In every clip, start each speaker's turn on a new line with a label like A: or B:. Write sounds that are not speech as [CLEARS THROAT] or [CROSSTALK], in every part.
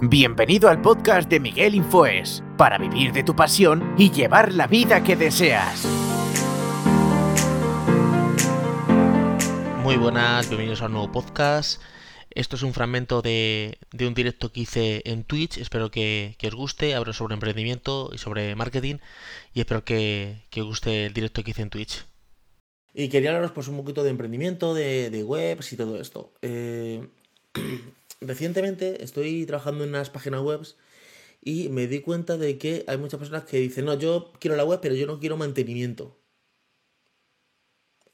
A: Bienvenido al podcast de Miguel Infoes, para vivir de tu pasión y llevar la vida que deseas.
B: Muy buenas, bienvenidos a un nuevo podcast. Esto es un fragmento de, un directo que hice en Twitch. Espero que, os guste. Hablo sobre emprendimiento y sobre marketing. Y espero que, os guste el directo que hice en Twitch.
C: Y quería hablaros pues un poquito de emprendimiento, de, webs y todo esto. Eh, [CLEARS THROAT] recientemente estoy trabajando en unas páginas web y me di cuenta de que hay muchas personas que dicen, no, yo quiero la web, pero yo no quiero mantenimiento.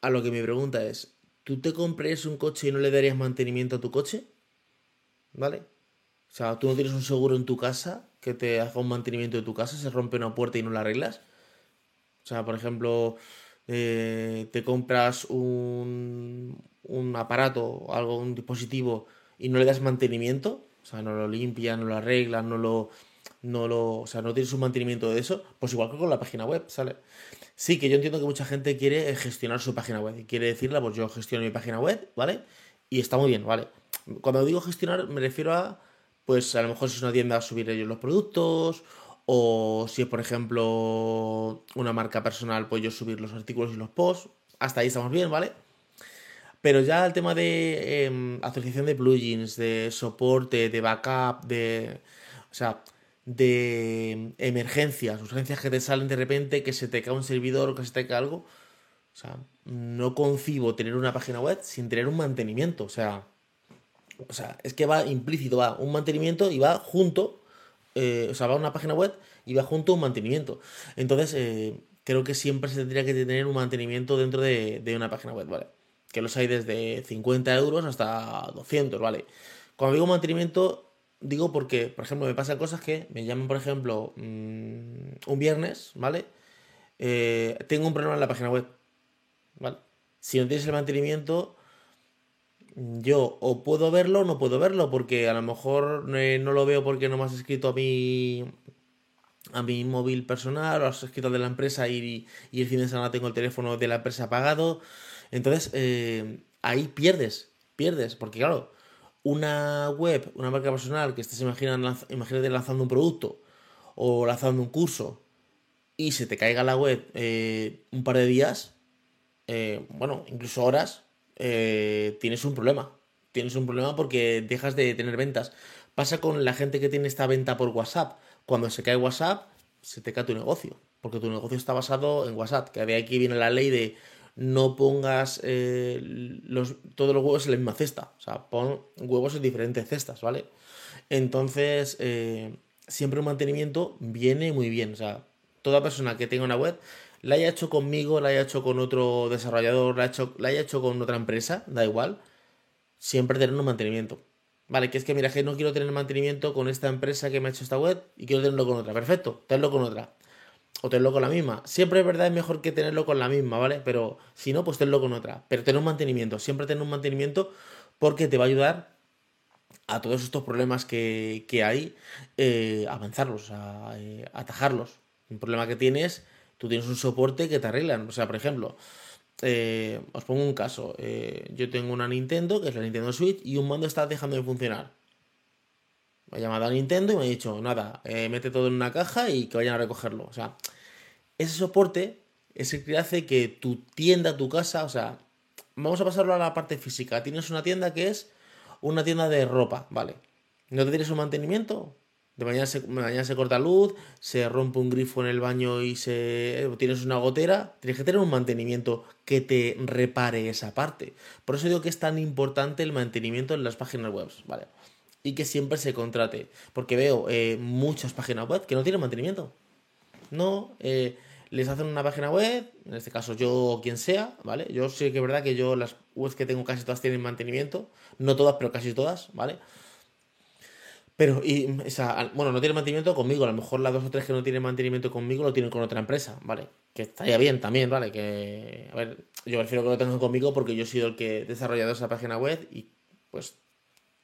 C: A lo que mi pregunta es, ¿tú te comprarías un coche y no le darías mantenimiento a tu coche? ¿Vale? O sea, tú no tienes un seguro en tu casa que te haga un mantenimiento de tu casa, se rompe una puerta y no la arreglas. O sea, por ejemplo, eh, te compras un, un aparato, algo, un dispositivo y no le das mantenimiento, o sea, no lo limpias, no lo arreglas, no lo, no lo, o sea, no tienes un mantenimiento de eso, pues igual que con la página web, ¿sale? Sí, que yo entiendo que mucha gente quiere gestionar su página web y quiere decirla, pues yo gestiono mi página web, ¿vale? Y está muy bien, ¿vale? Cuando digo gestionar me refiero a, pues a lo mejor si es una tienda a subir ellos los productos, o si es, por ejemplo, una marca personal, pues yo subir los artículos y los posts, hasta ahí estamos bien, ¿vale? Pero ya el tema de eh, actualización de plugins, de soporte, de backup, de. O sea, de emergencias, urgencias que te salen de repente, que se te cae un servidor o que se te cae algo. O sea, no concibo tener una página web sin tener un mantenimiento. O sea, o sea es que va implícito, va un mantenimiento y va junto. Eh, o sea, va una página web y va junto un mantenimiento. Entonces, eh, creo que siempre se tendría que tener un mantenimiento dentro de, de una página web, ¿vale? Que los hay desde 50 euros hasta 200, ¿vale? Cuando digo mantenimiento, digo porque, por ejemplo, me pasan cosas que me llaman, por ejemplo, mm, un viernes, ¿vale? Eh, tengo un problema en la página web, ¿vale? Si no tienes el mantenimiento, yo o puedo verlo o no puedo verlo, porque a lo mejor no lo veo porque no me has escrito a mi, a mi móvil personal o has escrito de la empresa y, y el fin de semana tengo el teléfono de la empresa apagado. Entonces, eh, ahí pierdes, pierdes, porque claro, una web, una marca personal que estés imaginando, imagínate lanzando un producto o lanzando un curso y se te caiga la web eh, un par de días, eh, bueno, incluso horas, tienes un problema. Tienes un problema porque dejas de tener ventas. Pasa con la gente que tiene esta venta por WhatsApp. Cuando se cae WhatsApp, se te cae tu negocio. Porque tu negocio está basado en WhatsApp. Que de aquí viene la ley de no pongas eh, los, todos los huevos en la misma cesta. O sea, pon huevos en diferentes cestas, ¿vale? Entonces, eh, siempre un mantenimiento viene muy bien. O sea, toda persona que tenga una web, la haya hecho conmigo, la haya hecho con otro desarrollador, la, haya hecho, con otra empresa, da igual, siempre tener un mantenimiento. Vale, que es que mira, que no quiero tener mantenimiento con esta empresa que me ha hecho esta web y quiero tenerlo con otra. Perfecto, tenerlo con otra o tenerlo con la misma. Siempre es verdad, es mejor que tenerlo con la misma, ¿vale? Pero si no, pues tenerlo con otra. Pero tener un mantenimiento, siempre tener un mantenimiento porque te va a ayudar a todos estos problemas que, hay, eh, avanzarlos, a, eh, atajarlos. Un problema que tienes, tú tienes un soporte que te arreglan. O sea, por ejemplo, eh, os pongo un caso. yo tengo una Nintendo, que es la Nintendo Switch, y un mando está dejando de funcionar. Me ha llamado a Nintendo y me ha dicho, nada, eh, mete todo en una caja y que vayan a recogerlo. O sea, ese soporte es el que hace que tu tienda, tu casa, o sea, vamos a pasarlo a la parte física. Tienes una tienda que es una tienda de ropa, ¿vale? ¿No te tienes un mantenimiento? De mañana se, mañana se corta luz, se rompe un grifo en el baño y se eh, tienes una gotera. Tienes que tener un mantenimiento que te repare esa parte. Por eso digo que es tan importante el mantenimiento en las páginas web, ¿vale? Y que siempre se contrate. Porque veo eh, muchas páginas web que no tienen mantenimiento. No, eh, les hacen una página web, en este caso yo o quien sea, ¿vale? Yo sé que es verdad que yo las webs que tengo casi todas tienen mantenimiento. No todas, pero casi todas, ¿vale? Pero, y, esa, bueno, no tienen mantenimiento conmigo. A lo mejor las dos o tres que no tienen mantenimiento conmigo lo tienen con otra empresa, ¿vale? Que estaría bien también, ¿vale? Que, a ver, yo prefiero que lo tengan conmigo porque yo he sido el que he desarrollado esa página web y pues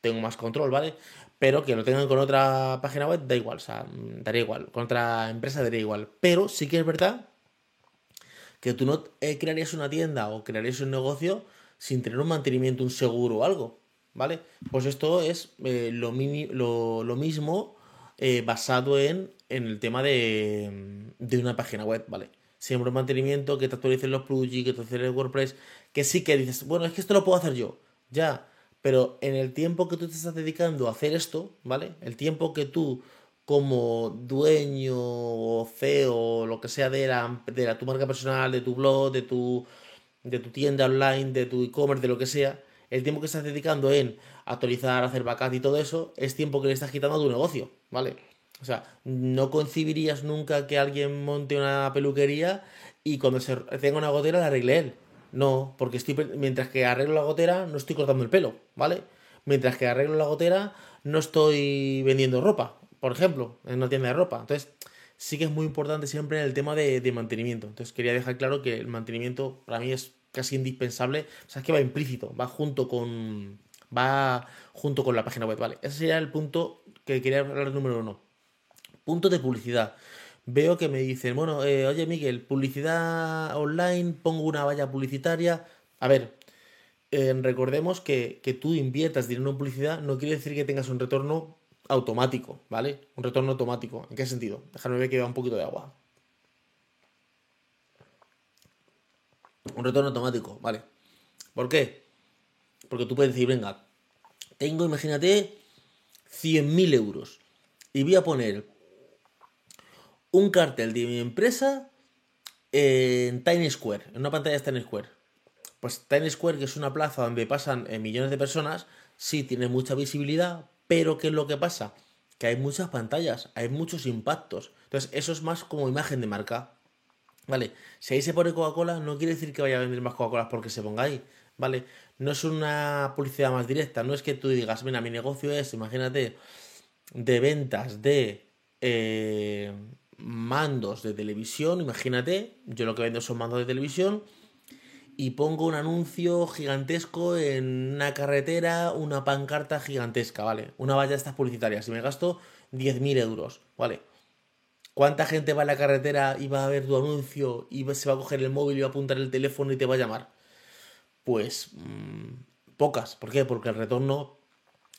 C: tengo más control, ¿vale? Pero que lo tengan con otra página web, da igual, o sea, daría igual. Con otra empresa daría igual. Pero sí que es verdad que tú no eh, crearías una tienda o crearías un negocio sin tener un mantenimiento, un seguro o algo. ¿vale? Pues esto es eh, lo, lo, mismo eh, basado en, en, el tema de, de, una página web, ¿vale? Siempre mantenimiento, que te actualicen los plugins, que te actualicen el WordPress, que sí que dices, bueno, es que esto lo puedo hacer yo, ya, pero en el tiempo que tú te estás dedicando a hacer esto, ¿vale? El tiempo que tú como dueño o CEO o lo que sea de la, de la, tu marca personal, de tu blog, de tu, de tu tienda online, de tu e-commerce, de lo que sea, el tiempo que estás dedicando en actualizar, hacer backup y todo eso, es tiempo que le estás quitando a tu negocio, ¿vale? O sea, no concibirías nunca que alguien monte una peluquería y cuando se tenga una gotera la arregle él. No, porque estoy mientras que arreglo la gotera no estoy cortando el pelo, ¿vale? Mientras que arreglo la gotera no estoy vendiendo ropa, por ejemplo, en una tienda de ropa. Entonces, sí que es muy importante siempre el tema de, de mantenimiento. Entonces, quería dejar claro que el mantenimiento para mí es casi indispensable. O sea, es que va implícito, va junto con. Va junto con la página web, ¿vale? Ese sería el punto que quería hablar número uno. Punto de publicidad. Veo que me dicen, bueno, eh, oye Miguel, publicidad online, pongo una valla publicitaria. A ver, eh, recordemos que, que tú inviertas dinero en publicidad no quiere decir que tengas un retorno automático, ¿vale? Un retorno automático. ¿En qué sentido? Déjame ver que va un poquito de agua. Un retorno automático, ¿vale? ¿Por qué? Porque tú puedes decir, venga, tengo, imagínate, 100.000 euros y voy a poner un cartel de mi empresa en Times Square, en una pantalla de Times Square. Pues Times Square, que es una plaza donde pasan eh, millones de personas, sí tiene mucha visibilidad, pero ¿qué es lo que pasa? Que hay muchas pantallas, hay muchos impactos. Entonces, eso es más como imagen de marca. ¿Vale? Si ahí se pone Coca-Cola, no quiere decir que vaya a vender más Coca-Cola porque se ponga ahí. ¿Vale? No es una publicidad más directa. No es que tú digas, mira, mi negocio es, imagínate, de ventas de eh, mandos de televisión. Imagínate, yo lo que vendo son mandos de televisión y pongo un anuncio gigantesco en una carretera, una pancarta gigantesca, ¿vale? Una valla de estas publicitarias y me gasto 10.000 euros, ¿vale? ¿Cuánta gente va a la carretera y va a ver tu anuncio y se va a coger el móvil y va a apuntar el teléfono y te va a llamar? Pues mmm, pocas. ¿Por qué? Porque el retorno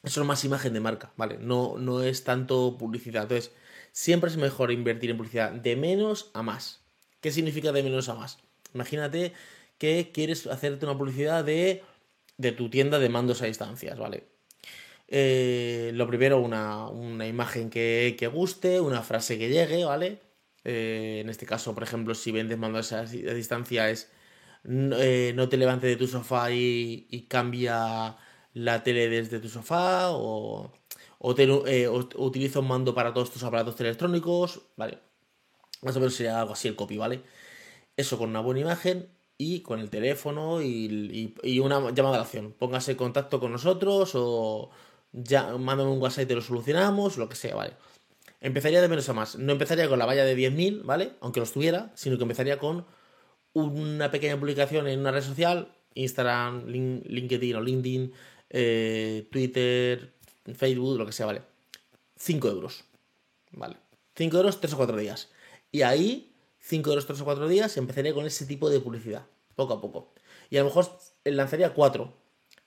C: es más imagen de marca, ¿vale? No, no es tanto publicidad. Entonces, siempre es mejor invertir en publicidad de menos a más. ¿Qué significa de menos a más? Imagínate que quieres hacerte una publicidad de, de tu tienda de mandos a distancias, ¿vale? Eh, lo primero, una, una imagen que, que, guste, una frase que llegue, ¿vale? Eh, en este caso, por ejemplo, si vendes mandos a, distancia es eh, no te levantes de tu sofá y, y, cambia la tele desde tu sofá o, o, te, o, utiliza un mando para todos tus aparatos electrónicos, ¿vale? Más o menos sería algo así el copy, ¿vale? Eso con una buena imagen y con el teléfono y, una llamada de acción. Póngase en contacto con nosotros o ya mándame un WhatsApp y te lo solucionamos, lo que sea, ¿vale? Empezaría de menos a más. No empezaría con la valla de 10.000, ¿vale? Aunque lo estuviera, sino que empezaría con una pequeña publicación en una red social, Instagram, LinkedIn o LinkedIn, eh, Twitter, Facebook, lo que sea, ¿vale? 5 euros, ¿vale? 5 euros, 3 o 4 días. Y ahí 5 euros 3 o 4 días, empezaría con ese tipo de publicidad, poco a poco. Y a lo mejor lanzaría 4,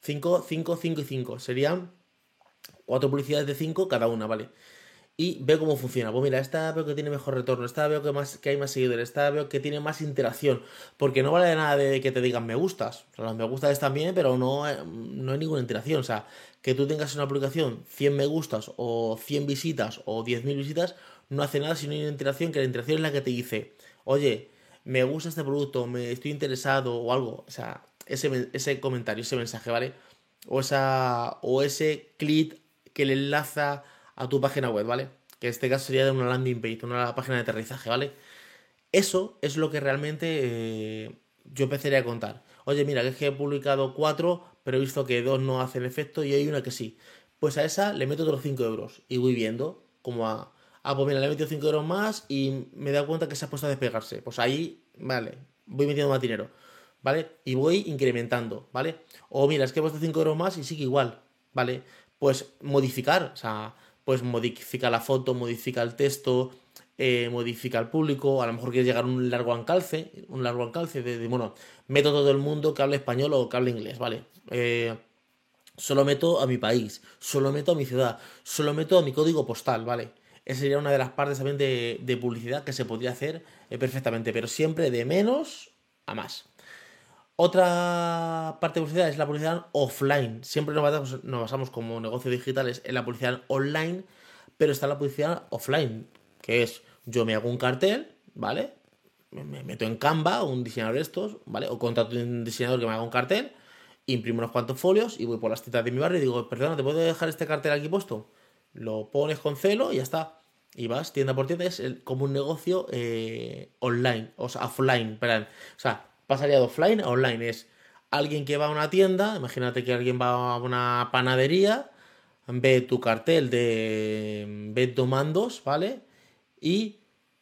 C: 5, 5, 5 y 5. Serían 4 publicidades de 5 cada una, ¿vale? Y veo cómo funciona. Pues mira, esta veo que tiene mejor retorno, esta veo que, más, que hay más seguidores, esta veo que tiene más interacción. Porque no vale nada de que te digan me gustas. O sea, los me gustas están bien, pero no, no hay ninguna interacción. O sea, que tú tengas en una publicación 100 me gustas o 100 visitas o 10.000 visitas, no hace nada si no hay una interacción, que la interacción es la que te dice, oye, me gusta este producto, me estoy interesado o algo. O sea, ese, ese comentario, ese mensaje, ¿vale? O, esa, o ese clic que le enlaza a tu página web, ¿vale? Que en este caso sería de una landing page, una página de aterrizaje, ¿vale? Eso es lo que realmente eh, yo empezaría a contar. Oye, mira, que es que he publicado cuatro, pero he visto que dos no hacen efecto y hay una que sí. Pues a esa le meto otros 5 euros y voy viendo cómo a ah, pues mira, le he metido 5 euros más y me he dado cuenta que se ha puesto a despegarse. Pues ahí, vale, voy metiendo más dinero, ¿vale? Y voy incrementando, ¿vale? O mira, es que he puesto 5 euros más y sigue igual, ¿vale? Pues modificar, o sea, pues modifica la foto, modifica el texto, eh, modifica el público, a lo mejor quieres llegar a un largo alcance, un largo alcance de, bueno, meto todo el mundo que hable español o que hable inglés, ¿vale? Eh, Solo meto a mi país, solo meto a mi ciudad, solo meto a mi código postal, ¿vale? Esa sería una de las partes también de, publicidad que se podría hacer eh, perfectamente, pero siempre de menos a más. Otra parte de publicidad es la publicidad offline. Siempre nos basamos, nos basamos como negocios digitales en la publicidad online, pero está la publicidad offline, que es yo me hago un cartel, ¿vale? Me meto en Canva, un diseñador de estos, ¿vale? O contrato a un diseñador que me haga un cartel, imprimo unos cuantos folios y voy por las tiendas de mi barrio y digo, perdona, ¿te puedo dejar este cartel aquí puesto? Lo pones con celo y ya está. Y vas tienda por tienda, es como un negocio eh, online, o sea, offline, perdón. O sea, pasaría de offline a online. Es alguien que va a una tienda, imagínate que alguien va a una panadería, ve tu cartel de ve mandos, ¿vale? Y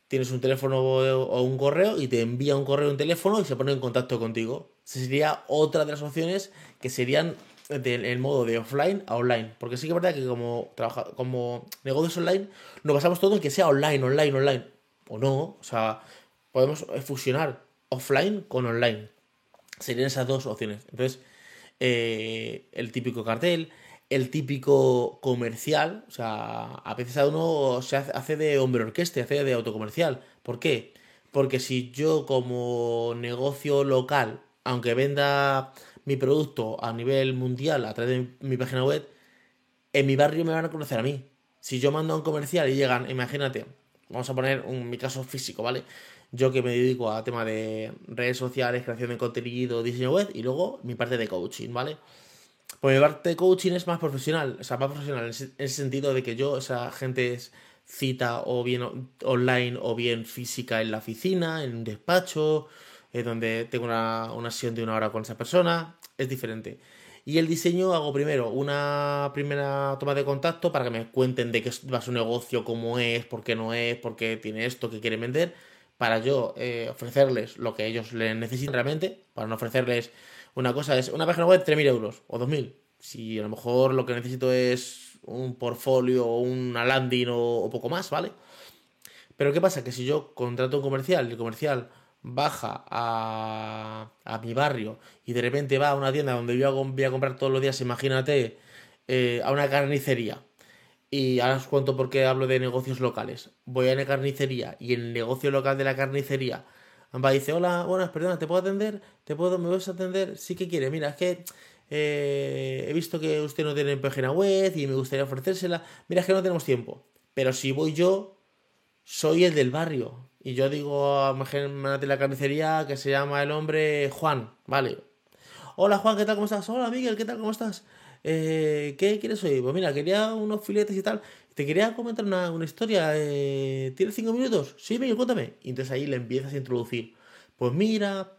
C: tienes un teléfono o un correo y te envía un correo o un teléfono y se pone en contacto contigo. Esa sería otra de las opciones que serían del modo de offline a online. Porque sí que es verdad que como, trabaja, como negocios online nos basamos todo en que sea online, online, online. O no, o sea, podemos fusionar offline con online. Serían esas dos opciones. Entonces, eh, el típico cartel, el típico comercial, o sea, a veces a uno se hace de hombre orquesta, hace de autocomercial. ¿Por qué? Porque si yo como negocio local, aunque venda mi producto a nivel mundial a través de mi página web, en mi barrio me van a conocer a mí. Si yo mando a un comercial y llegan, imagínate, vamos a poner un, mi caso físico, ¿vale? Yo que me dedico a tema de redes sociales, creación de contenido, diseño web y luego mi parte de coaching, ¿vale? Pues mi parte de coaching es más profesional, o sea, más profesional en ese, sentido de que yo, esa gente es cita o bien online o bien física en la oficina, en un despacho, eh, donde tengo una, una sesión de una hora con esa persona, es diferente. Y el diseño hago primero una primera toma de contacto para que me cuenten de qué va su negocio, cómo es, por qué no es, por qué tiene esto, qué quiere vender para yo eh, ofrecerles lo que ellos les necesitan realmente, para no ofrecerles una cosa, es una página web 3.000 euros o 2.000. Si a lo mejor lo que necesito es un portfolio o una landing o, poco más, ¿vale? Pero ¿qué pasa? Que si yo contrato un comercial y el comercial baja a, a mi barrio y de repente va a una tienda donde yo voy a comprar todos los días, imagínate, eh, a una carnicería y ahora os cuento por qué hablo de negocios locales. Voy a una carnicería y el negocio local de la carnicería va y dice, hola, buenas, perdona, ¿te puedo atender? ¿Te puedo, me vas a atender? Sí que quiere, mira, es que eh, he visto que usted no tiene página web y me gustaría ofrecérsela. Mira, es que no tenemos tiempo. Pero si voy yo, soy el del barrio. Y yo digo a de la carnicería que se llama el hombre Juan, ¿vale? Hola Juan, ¿qué tal? ¿Cómo estás? Hola Miguel, ¿qué tal? ¿Cómo estás? Eh, ¿qué quieres oír? Pues mira, quería unos filetes y tal. Te quería comentar una, historia. Eh, ¿Tienes cinco minutos? Sí, Miguel, cuéntame. Y entonces ahí le empiezas a introducir. Pues mira,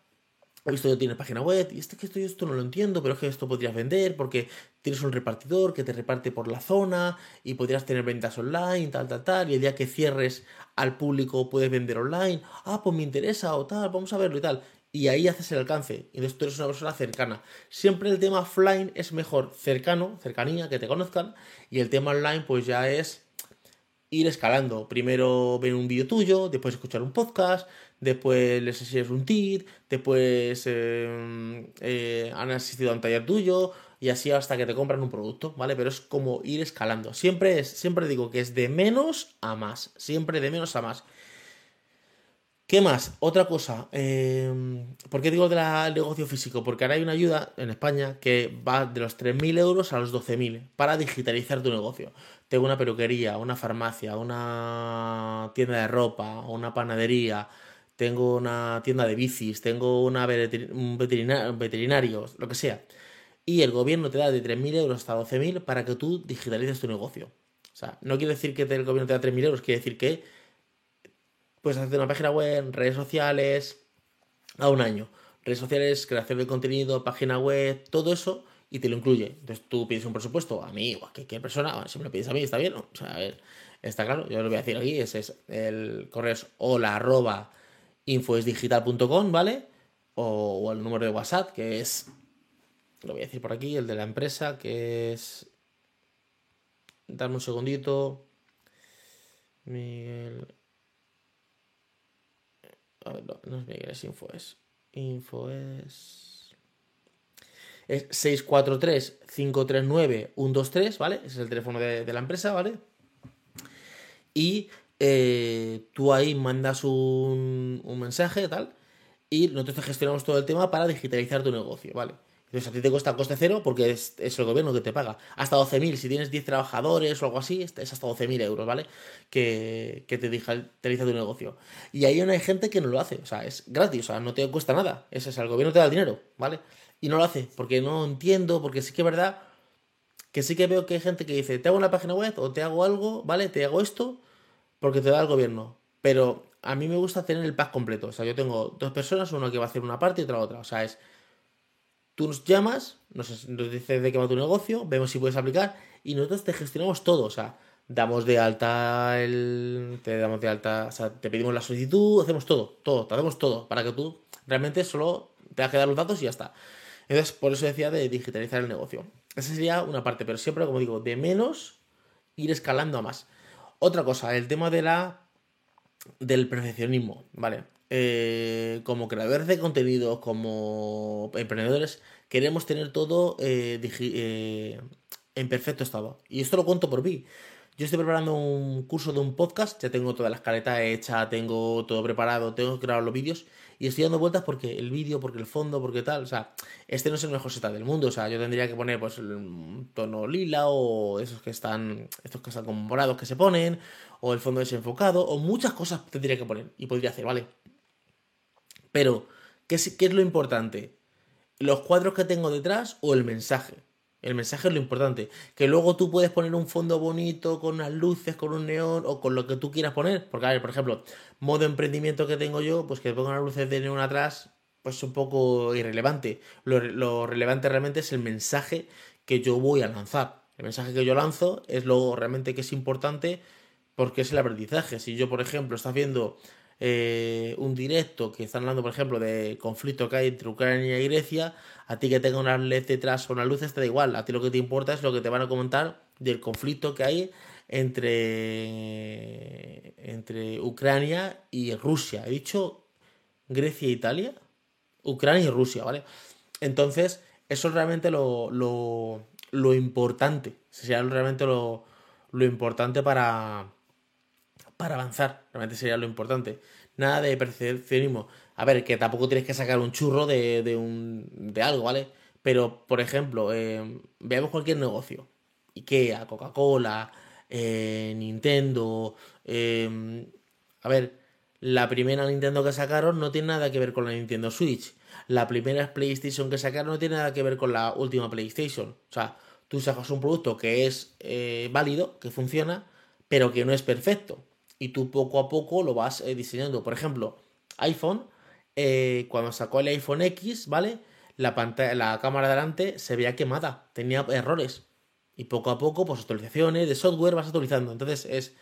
C: he visto que tienes página web y este que esto, esto no lo entiendo, pero es que esto podrías vender porque tienes un repartidor que te reparte por la zona y podrías tener ventas online, tal, tal, tal, y el día que cierres al público puedes vender online, ah, pues me interesa o tal, vamos a verlo y tal y ahí haces el alcance. Y entonces tú eres una persona cercana. Siempre el tema offline es mejor cercano, cercanía, que te conozcan. Y el tema online, pues ya es ir escalando. Primero ver un vídeo tuyo, después escuchar un podcast, después les enseñas un tit, después eh, eh, han asistido a un taller tuyo y así hasta que te compran un producto, ¿vale? Pero es como ir escalando. Siempre es, siempre digo que es de menos a más. Siempre de menos a más. ¿Qué más? Otra cosa. Eh, ¿Por qué digo del negocio físico? Porque ahora hay una ayuda en España que va de los 3.000 euros a los 12.000 para digitalizar tu negocio. Tengo una peluquería, una farmacia, una tienda de ropa, una panadería, tengo una tienda de bicis, tengo una un veterinario, lo que sea. Y el gobierno te da de 3.000 euros hasta 12.000 para que tú digitalices tu negocio. O sea, no quiere decir que el gobierno te da 3.000 euros, quiere decir que puedes hacer una página web, redes sociales, a un año. Redes sociales, creación de contenido, página web, todo eso y te lo incluye. Entonces tú pides un presupuesto a mí o a cualquier persona, si me lo pides a mí está bien, o sea, a ver, está claro, yo lo voy a decir aquí, ese es el correo es hola arroba infoesdigital.com, ¿vale? O, o, el número de WhatsApp que es, lo voy a decir por aquí, el de la empresa que es, dame un segundito, Miguel a ver, no, es Miguel, es Info, es. Info es. Es 643-539-123, ¿vale? Ese es el teléfono de, la empresa, ¿vale? Y eh, tú ahí mandas un, un mensaje, tal, y nosotros gestionamos todo el tema para digitalizar tu negocio, ¿vale? Entonces a ti te cuesta coste cero porque es, es el gobierno que te paga. Hasta 12.000, si tienes 10 trabajadores o algo así, es hasta 12.000 euros, ¿vale? Que, que te digitaliza tu negocio. Y ahí hay gente que no lo hace, o sea, es gratis, o sea, no te cuesta nada. Ese es el gobierno te da el dinero, ¿vale? Y no lo hace porque no entiendo, porque sí que es verdad que sí que veo que hay gente que dice, te hago una página web o te hago algo, ¿vale? Te hago esto porque te da el gobierno. Pero a mí me gusta tener el pack completo. O sea, yo tengo dos personas, uno que va a hacer una parte y otra otra. O sea, es tú nos llamas, nos, nos dices de qué va tu negocio, vemos si puedes aplicar y nosotros te gestionamos todo. O sea, damos de alta el. Te damos de alta. O sea, te pedimos la solicitud, hacemos todo, todo, te hacemos todo. Para que tú realmente solo te que dar los datos y ya está. Entonces, por eso decía de digitalizar el negocio. Esa sería una parte, pero siempre, como digo, de menos ir escalando a más. Otra cosa, el tema de la del perfeccionismo, ¿vale? Eh, como creadores de contenidos, como emprendedores, queremos tener todo eh, eh, en perfecto estado. Y esto lo cuento por mí. Yo estoy preparando un curso de un podcast, ya tengo toda la escaleta hecha, tengo todo preparado, tengo que grabar los vídeos y estoy dando vueltas porque el vídeo, porque el fondo, porque tal, o sea, este no es el mejor setup del mundo, o sea, yo tendría que poner pues el tono lila o esos que están, estos que están como morados que se ponen, o el fondo desenfocado, o muchas cosas tendría que poner y podría hacer, ¿vale? Pero, ¿qué es, es lo importante? ¿Los cuadros que tengo detrás o el mensaje? El mensaje es lo importante. Que luego tú puedes poner un fondo bonito con unas luces, con un neón o con lo que tú quieras poner. Porque, a ver, por ejemplo, modo emprendimiento que tengo yo, pues que ponga unas luces de neón atrás, pues es un poco irrelevante. Lo, relevante realmente es el mensaje que yo voy a lanzar. El mensaje que yo lanzo es lo realmente que es importante porque es el aprendizaje. Si yo, por ejemplo, está viendo eh, un directo que están hablando, por ejemplo, de conflicto que hay entre Ucrania y Grecia, a ti que tenga una LED detrás o unas luces te da igual. A ti lo que te importa es lo que te van a comentar del conflicto que hay entre, entre Ucrania y Rusia. He dicho Grecia e Italia. Ucrania y Rusia, ¿vale? Entonces, eso es realmente lo, lo, lo importante. Sería realmente lo, lo importante para, para avanzar. Realmente sería lo importante. Nada de perfeccionismo. A ver, que tampoco tienes que sacar un churro de, de, un, de algo, ¿vale? Pero, por ejemplo, eh, veamos cualquier negocio. Ikea, Coca-Cola, eh, Nintendo. Eh, a ver, la primera Nintendo que sacaron no tiene nada que ver con la Nintendo Switch. La primera PlayStation que sacaron no tiene nada que ver con la última PlayStation. O sea, tú sacas un producto que es eh, válido, que funciona, pero que no es perfecto y tú poco a poco lo vas eh, diseñando. Por ejemplo, iPhone, eh, cuando sacó el iPhone X, ¿vale? La, pantalla, la cámara de delante se veía quemada, tenía errores. Y poco a poco, pues actualizaciones de software vas actualizando. Entonces es,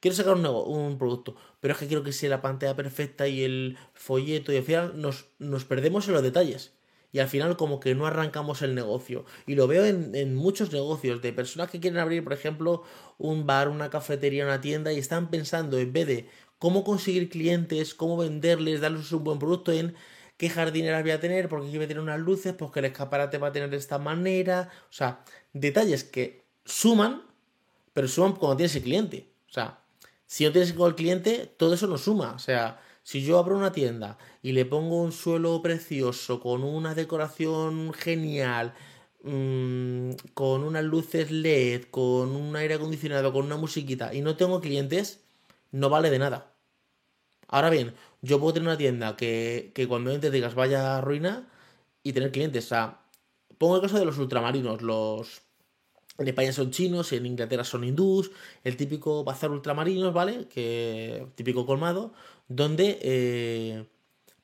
C: quiero sacar un, nuevo, un producto, pero es que quiero que sea la pantalla perfecta y el folleto y al final nos, nos perdemos en los detalles y al final como que no arrancamos el negocio. Y lo veo en, muchos negocios de personas que quieren abrir, por ejemplo, un bar, una cafetería, una tienda y están pensando en vez de cómo conseguir clientes, cómo venderles, darles un buen producto en qué jardineras voy a tener, porque quiero tener unas luces, pues que el escaparate va a tener de esta manera. O sea, detalles que suman, pero suman cuando tienes el cliente. O sea, si no tienes con el cliente, todo eso no suma. O sea, si yo abro una tienda y le pongo un suelo precioso, con una decoración genial, mmm, con unas luces LED, con un aire acondicionado, con una musiquita, y no tengo clientes, no vale de nada. Ahora bien, yo puedo tener una tienda que, que cuando entres digas vaya a ruina y tener clientes. O sea, pongo el caso de los ultramarinos, los en España son chinos, en Inglaterra son hindús, el típico bazar ultramarinos, ¿vale? Que típico colmado, donde eh,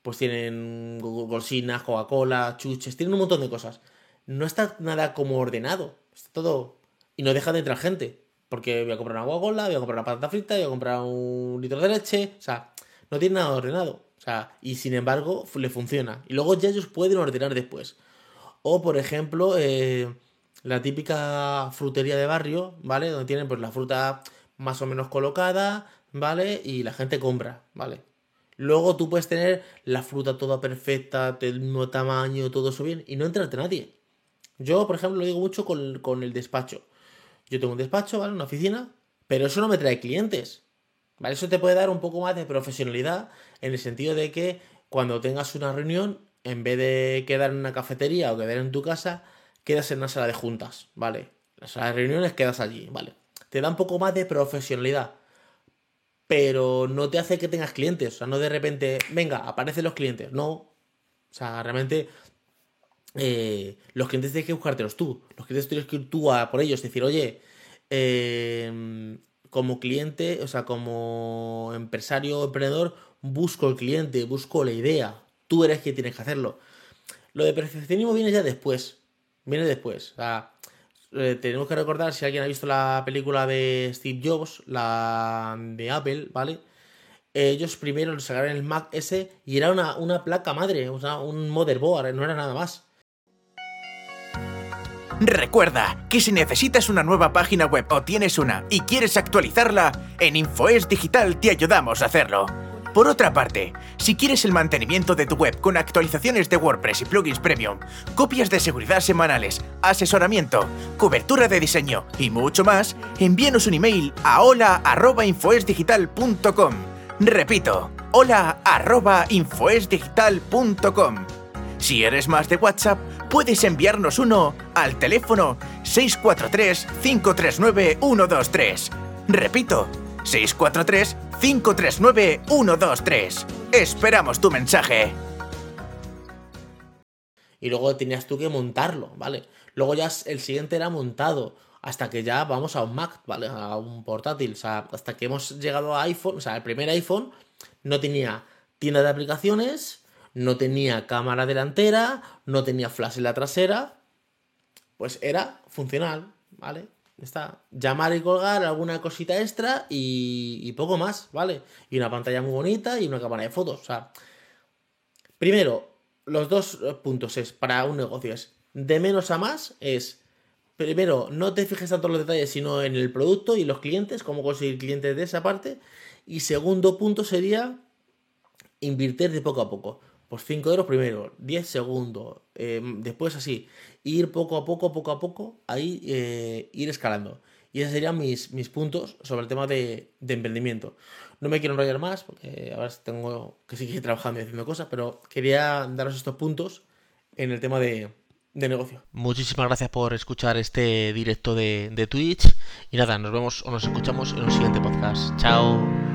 C: pues tienen golsinas, Coca-Cola, chuches, tienen un montón de cosas. No está nada como ordenado, está todo... Y no deja de entrar gente, porque voy a comprar una Coca-Cola, voy a comprar una patata frita, voy a comprar un litro de leche, o sea, no tiene nada ordenado. O sea, y sin embargo le funciona. Y luego ya ellos pueden ordenar después. O, por ejemplo, eh, la típica frutería de barrio, ¿vale? Donde tienen pues la fruta más o menos colocada, ¿vale? Y la gente compra, ¿vale? Luego tú puedes tener la fruta toda perfecta, del mismo tamaño, todo eso bien, y no entrarte nadie. Yo, por ejemplo, lo digo mucho con, con el despacho. Yo tengo un despacho, ¿vale? Una oficina, pero eso no me trae clientes. ¿Vale? Eso te puede dar un poco más de profesionalidad en el sentido de que cuando tengas una reunión, en vez de quedar en una cafetería o quedar en tu casa, quedas en una sala de juntas, ¿vale? La sala de reuniones quedas allí, ¿vale? Te da un poco más de profesionalidad, pero no te hace que tengas clientes, o sea, no de repente, venga, aparecen los clientes, no. O sea, realmente eh, los clientes tienes que buscártelos tú, los clientes tienes que ir tú a por ellos, decir, oye, eh, como cliente, o sea, como empresario o emprendedor, busco el cliente, busco la idea. Tú eres quien tienes que hacerlo. Lo de perfeccionismo viene ya después. Viene después. O sea, eh, tenemos que recordar, si alguien ha visto la película de Steve Jobs, la de Apple, ¿vale? Ellos primero sacaron el Mac S y era una, una placa madre, un motherboard, no era nada más.
A: Recuerda que si necesitas una nueva página web o tienes una y quieres actualizarla, en Infoes Digital te ayudamos a hacerlo. Por otra parte, si quieres el mantenimiento de tu web con actualizaciones de WordPress y plugins premium, copias de seguridad semanales, asesoramiento, cobertura de diseño y mucho más, envíanos un email a hola@infoesdigital.com. Repito, hola@infoesdigital.com. Si eres más de WhatsApp, puedes enviarnos uno al teléfono 643-539-123. Repito, 643-539-123. Esperamos tu mensaje.
C: Y luego tenías tú que montarlo, ¿vale? Luego ya el siguiente era montado. Hasta que ya vamos a un Mac, ¿vale? A un portátil. O sea, hasta que hemos llegado a iPhone. O sea, el primer iPhone no tenía tienda de aplicaciones, no tenía cámara delantera, no tenía flash en la trasera, pues era funcional, ¿vale? Está. Llamar y colgar alguna cosita extra y, poco más, ¿vale? Y una pantalla muy bonita y una cámara de fotos. O sea, primero, los dos puntos es para un negocio es de menos a más es primero no te fijes tanto en los detalles sino en el producto y los clientes cómo conseguir clientes de esa parte y segundo punto sería invertir de poco a poco pues 5 euros primero, 10 segundos, eh, después así, ir poco a poco, poco a poco, ahí eh, ir escalando. Y esos serían mis, mis puntos sobre el tema de, emprendimiento. No me quiero enrollar más, porque ahora tengo que seguir [LAUGHS] trabajando y haciendo cosas, pero quería daros estos puntos en el tema de, de negocio.
B: Muchísimas gracias por escuchar este directo de, de Twitch. Y nada, nos vemos o nos escuchamos en un siguiente podcast. Chao.